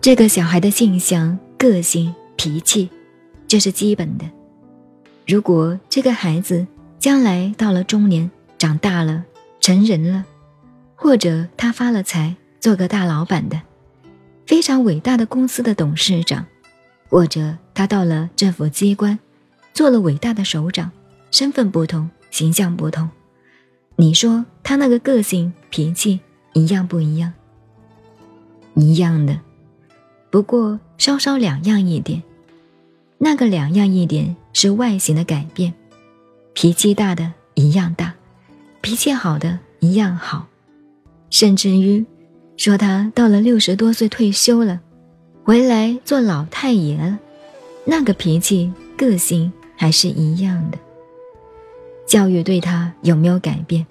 这个小孩的性相、个性、脾气，这是基本的。如果这个孩子将来到了中年，长大了，成人了，或者他发了财，做个大老板的，非常伟大的公司的董事长，或者他到了政府机关，做了伟大的首长，身份不同，形象不同，你说他那个个性脾气一样不一样？一样的，不过稍稍两样一点。那个两样一点是外形的改变，脾气大的一样大。脾气好的一样好，甚至于说他到了六十多岁退休了，回来做老太爷了，那个脾气个性还是一样的。教育对他有没有改变？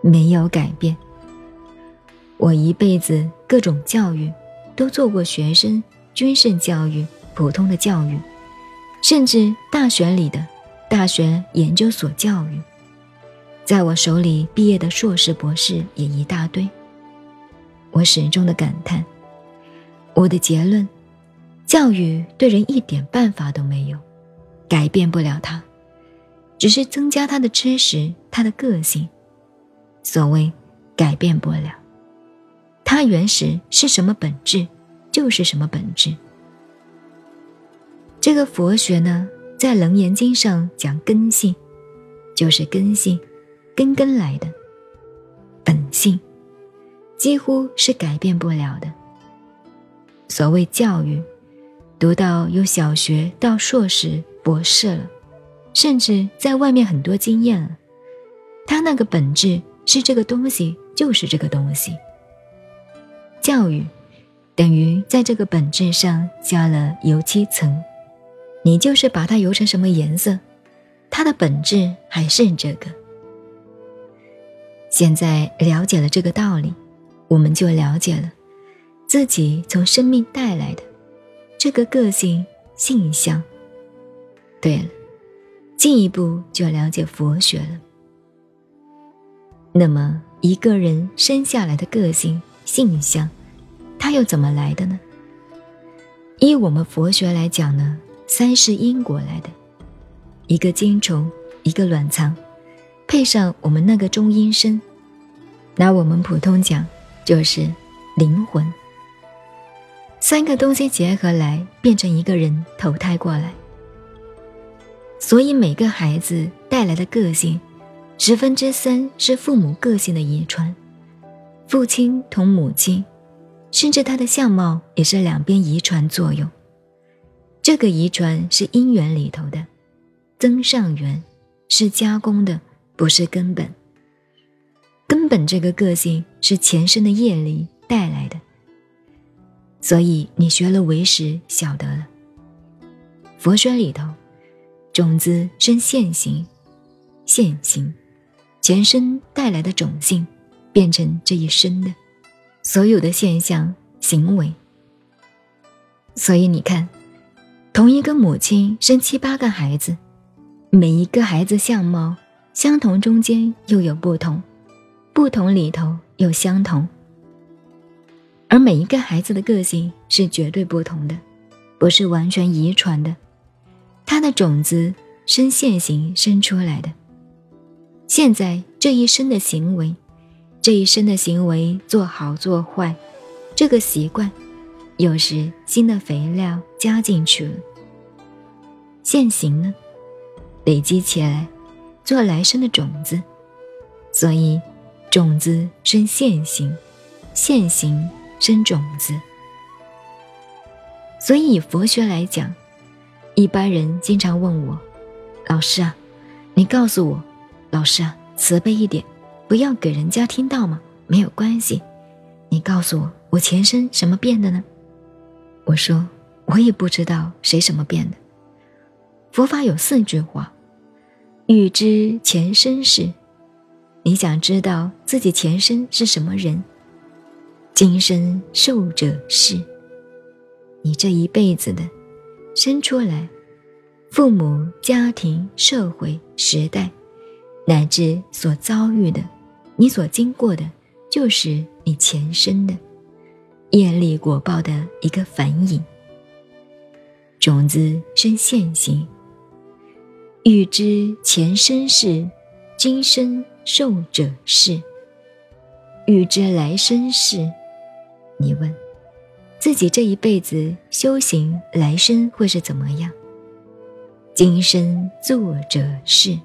没有改变。我一辈子各种教育都做过，学生、军事教育、普通的教育，甚至大学里的大学研究所教育。在我手里毕业的硕士、博士也一大堆。我始终的感叹，我的结论：教育对人一点办法都没有，改变不了他，只是增加他的知识、他的个性。所谓改变不了，它原始是什么本质，就是什么本质。这个佛学呢，在《楞严经》上讲根性，就是根性。根根来的本性，几乎是改变不了的。所谓教育，读到有小学到硕士、博士了，甚至在外面很多经验了，他那个本质是这个东西，就是这个东西。教育等于在这个本质上加了油漆层，你就是把它油成什么颜色，它的本质还是这个。现在了解了这个道理，我们就了解了自己从生命带来的这个个性性相。对了，进一步就要了解佛学了。那么一个人生下来的个性性相，他又怎么来的呢？依我们佛学来讲呢，三是因果来的，一个精虫，一个卵藏，配上我们那个中阴身。拿我们普通讲，就是灵魂。三个东西结合来，变成一个人投胎过来。所以每个孩子带来的个性，十分之三是父母个性的遗传，父亲同母亲，甚至他的相貌也是两边遗传作用。这个遗传是因缘里头的，增上缘是加工的，不是根本。根本这个个性是前生的业力带来的，所以你学了唯识，晓得了。佛学里头，种子生现行，现行，前生带来的种性，变成这一生的所有的现象行为。所以你看，同一个母亲生七八个孩子，每一个孩子相貌相同，中间又有不同。不同里头有相同，而每一个孩子的个性是绝对不同的，不是完全遗传的。他的种子生现行生出来的，现在这一生的行为，这一生的行为做好做坏，这个习惯，有时新的肥料加进去了，现行呢，累积起来做来生的种子，所以。种子生现行，现行生种子。所以以佛学来讲，一般人经常问我：“老师啊，你告诉我，老师啊，慈悲一点，不要给人家听到吗？没有关系，你告诉我，我前身什么变的呢？”我说：“我也不知道谁什么变的。佛法有四句话：欲知前身事。”你想知道自己前身是什么人？今生受者是。你这一辈子的生出来，父母、家庭、社会、时代，乃至所遭遇的，你所经过的，就是你前生的。业力果报的一个反影。种子生现行，欲知前生事，今生受者是；欲知来生事，你问自己这一辈子修行，来生会是怎么样？今生做者是，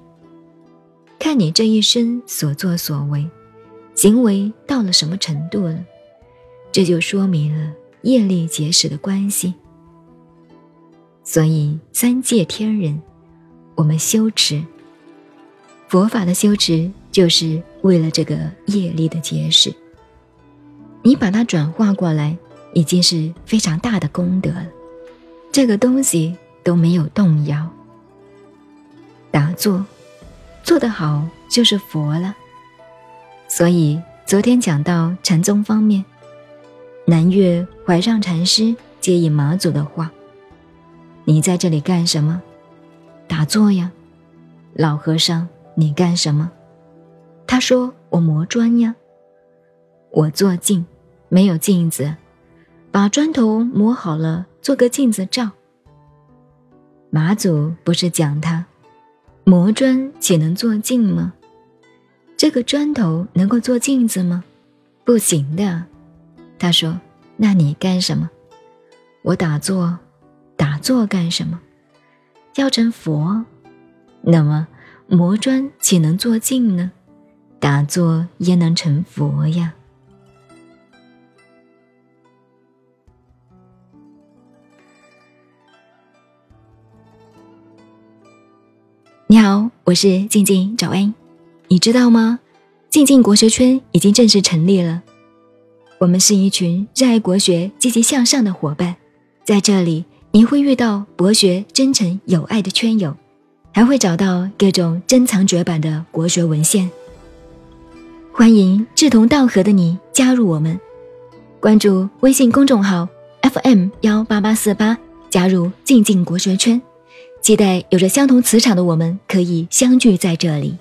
看你这一生所作所为，行为到了什么程度了，这就说明了业力结识的关系。所以三界天人，我们修持佛法的修持，就是为了这个业力的结识。你把它转化过来，已经是非常大的功德了。这个东西都没有动摇。打坐做得好就是佛了，所以昨天讲到禅宗方面，南岳怀让禅师接引马祖的话：“你在这里干什么？打坐呀。”老和尚，你干什么？他说：“我磨砖呀。”我做镜，没有镜子，把砖头磨好了，做个镜子照。马祖不是讲他。磨砖岂能做镜吗？这个砖头能够做镜子吗？不行的。他说：“那你干什么？”我打坐，打坐干什么？要成佛。那么磨砖岂能做镜呢？打坐焉能成佛呀？你好，我是静静早安。你知道吗？静静国学圈已经正式成立了。我们是一群热爱国学、积极向上的伙伴，在这里您会遇到博学、真诚、有爱的圈友，还会找到各种珍藏绝版的国学文献。欢迎志同道合的你加入我们，关注微信公众号 FM 幺八八四八，加入静静国学圈。期待有着相同磁场的我们可以相聚在这里。